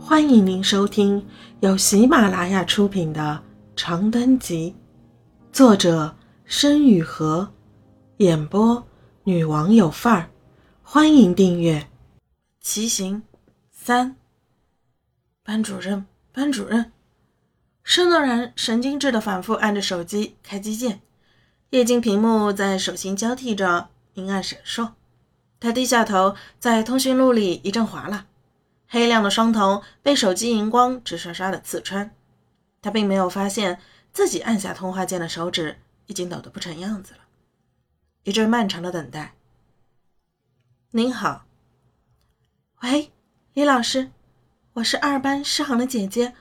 欢迎您收听由喜马拉雅出品的《长灯集》，作者申雨禾，演播女王有范儿。欢迎订阅。骑行三，班主任，班主任，施诺然神经质的反复按着手机开机键，液晶屏幕在手心交替着阴暗闪烁。他低下头，在通讯录里一阵划拉。黑亮的双瞳被手机荧光直刷刷的刺穿，他并没有发现自己按下通话键的手指已经抖得不成样子了。一阵漫长的等待。您好，喂，李老师，我是二班诗航的姐姐，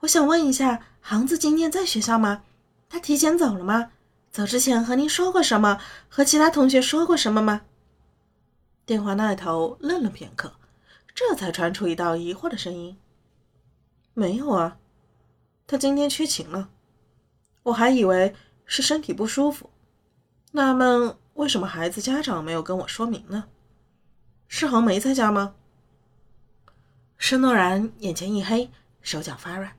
我想问一下，航子今天在学校吗？他提前走了吗？走之前和您说过什么？和其他同学说过什么吗？电话那头愣了片刻。这才传出一道疑惑的声音：“没有啊，他今天缺勤了，我还以为是身体不舒服。纳闷为什么孩子家长没有跟我说明呢？世恒没在家吗？”施诺然眼前一黑，手脚发软，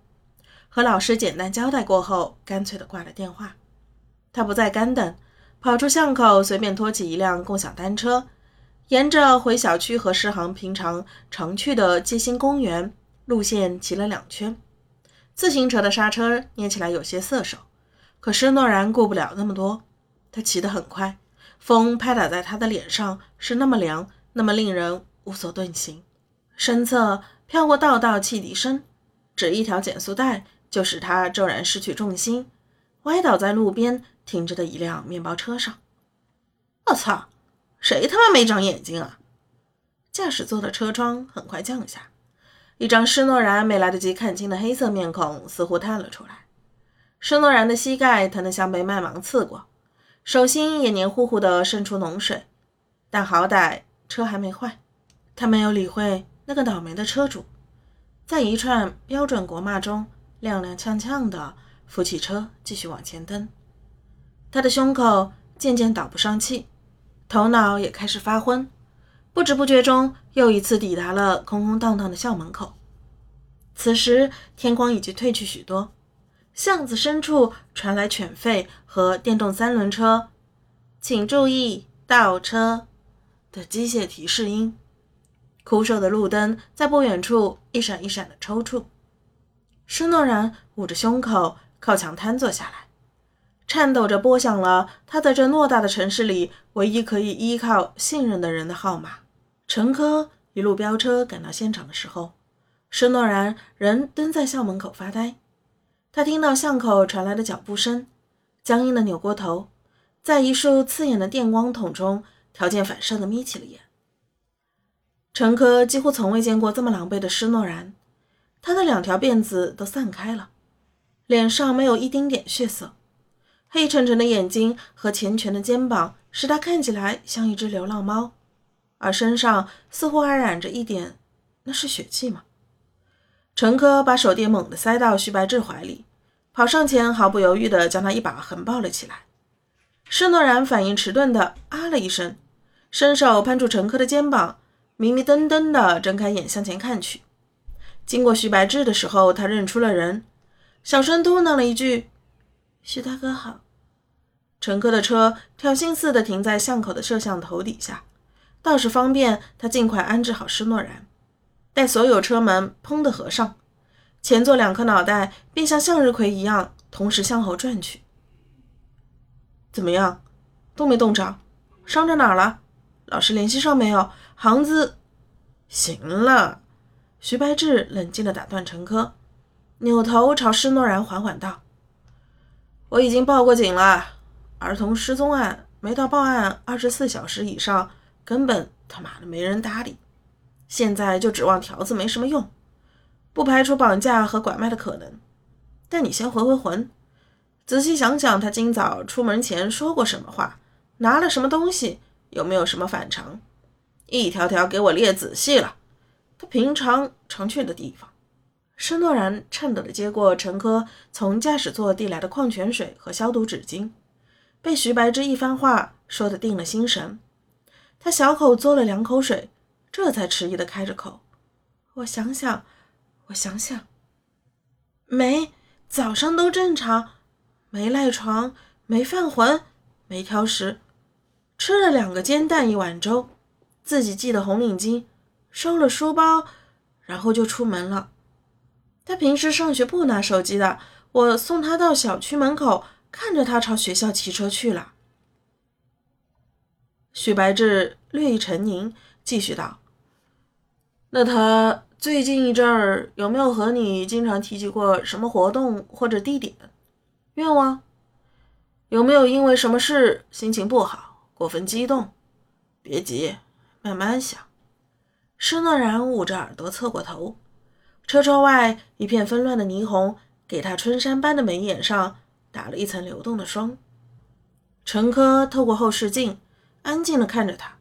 和老师简单交代过后，干脆的挂了电话。他不再干等，跑出巷口，随便拖起一辆共享单车。沿着回小区和诗航平常常去的街心公园路线骑了两圈，自行车的刹车捏起来有些涩手，可施诺然顾不了那么多，他骑得很快，风拍打在他的脸上是那么凉，那么令人无所遁形。身侧飘过道道汽笛声，只一条减速带就使他骤然失去重心，歪倒在路边停着的一辆面包车上。我操！谁他妈没长眼睛啊！驾驶座的车窗很快降下，一张施诺然没来得及看清的黑色面孔似乎探了出来。施诺然的膝盖疼得像被麦芒刺过，手心也黏糊糊的渗出脓水。但好歹车还没坏，他没有理会那个倒霉的车主，在一串标准国骂中踉踉跄跄的扶起车继续往前蹬。他的胸口渐渐倒不上气。头脑也开始发昏，不知不觉中又一次抵达了空空荡荡的校门口。此时天光已经褪去许多，巷子深处传来犬吠和电动三轮车“请注意倒车”的机械提示音。枯瘦的路灯在不远处一闪一闪的抽搐。施诺然捂着胸口，靠墙瘫坐下来。颤抖着拨响了他在这偌大的城市里唯一可以依靠、信任的人的号码。陈科一路飙车赶到现场的时候，施诺然仍蹲在校门口发呆。他听到巷口传来的脚步声，僵硬的扭过头，在一束刺眼的电光筒中条件反射的眯起了眼。陈科几乎从未见过这么狼狈的施诺然，他的两条辫子都散开了，脸上没有一丁点血色。黑沉沉的眼睛和缱绻的肩膀使他看起来像一只流浪猫，而身上似乎还染着一点，那是血迹吗？陈科把手电猛地塞到徐白志怀里，跑上前毫不犹豫地将他一把横抱了起来。施诺然反应迟钝地啊了一声，伸手攀住陈科的肩膀，迷迷瞪瞪地睁开眼向前看去。经过徐白志的时候，他认出了人，小声嘟囔了一句：“徐大哥好。”乘客的车挑衅似的停在巷口的摄像头底下，倒是方便他尽快安置好施诺然。待所有车门砰的合上，前座两颗脑袋便像向日葵一样同时向后转去。怎么样，动没动着？伤着哪儿了？老师联系上没有？航子，行了。徐白志冷静地打断陈科，扭头朝施诺然缓缓道：“我已经报过警了。”儿童失踪案没到报案二十四小时以上，根本他妈的没人搭理。现在就指望条子没什么用，不排除绑架和拐卖的可能。但你先回回魂，仔细想想，他今早出门前说过什么话，拿了什么东西，有没有什么反常？一条条给我列仔细了。他平常常去的地方。施诺然颤抖地接过陈科从驾驶座递来的矿泉水和消毒纸巾。被徐白芝一番话说的定了心神，他小口嘬了两口水，这才迟疑的开着口：“我想想，我想想，没，早上都正常，没赖床，没犯浑，没挑食，吃了两个煎蛋，一碗粥，自己系的红领巾，收了书包，然后就出门了。他平时上学不拿手机的，我送他到小区门口，看着他朝学校骑车去了。许白志略一沉吟，继续道：“那他最近一阵儿有没有和你经常提及过什么活动或者地点、愿望？有没有因为什么事心情不好、过分激动？别急，慢慢想。”施诺然捂着耳朵侧过头。车窗外一片纷乱的霓虹，给他春山般的眉眼上打了一层流动的霜。陈科透过后视镜，安静地看着他，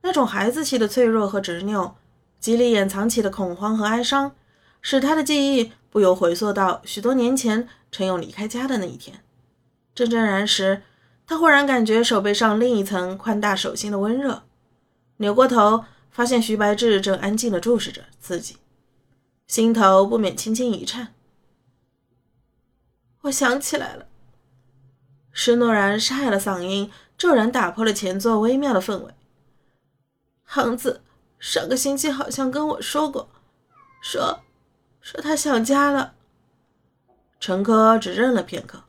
那种孩子气的脆弱和执拗，极力掩藏起的恐慌和哀伤，使他的记忆不由回溯到许多年前陈勇离开家的那一天。怔怔然时，他忽然感觉手背上另一层宽大手心的温热，扭过头，发现徐白志正安静地注视着自己。心头不免轻轻一颤。我想起来了。施诺然沙哑的嗓音骤然打破了前座微妙的氛围。航子上个星期好像跟我说过，说说他想家了。陈科只愣了片刻，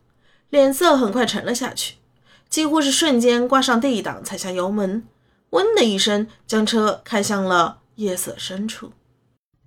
脸色很快沉了下去，几乎是瞬间挂上 D 档，踩下油门，嗡的一声将车开向了夜色深处。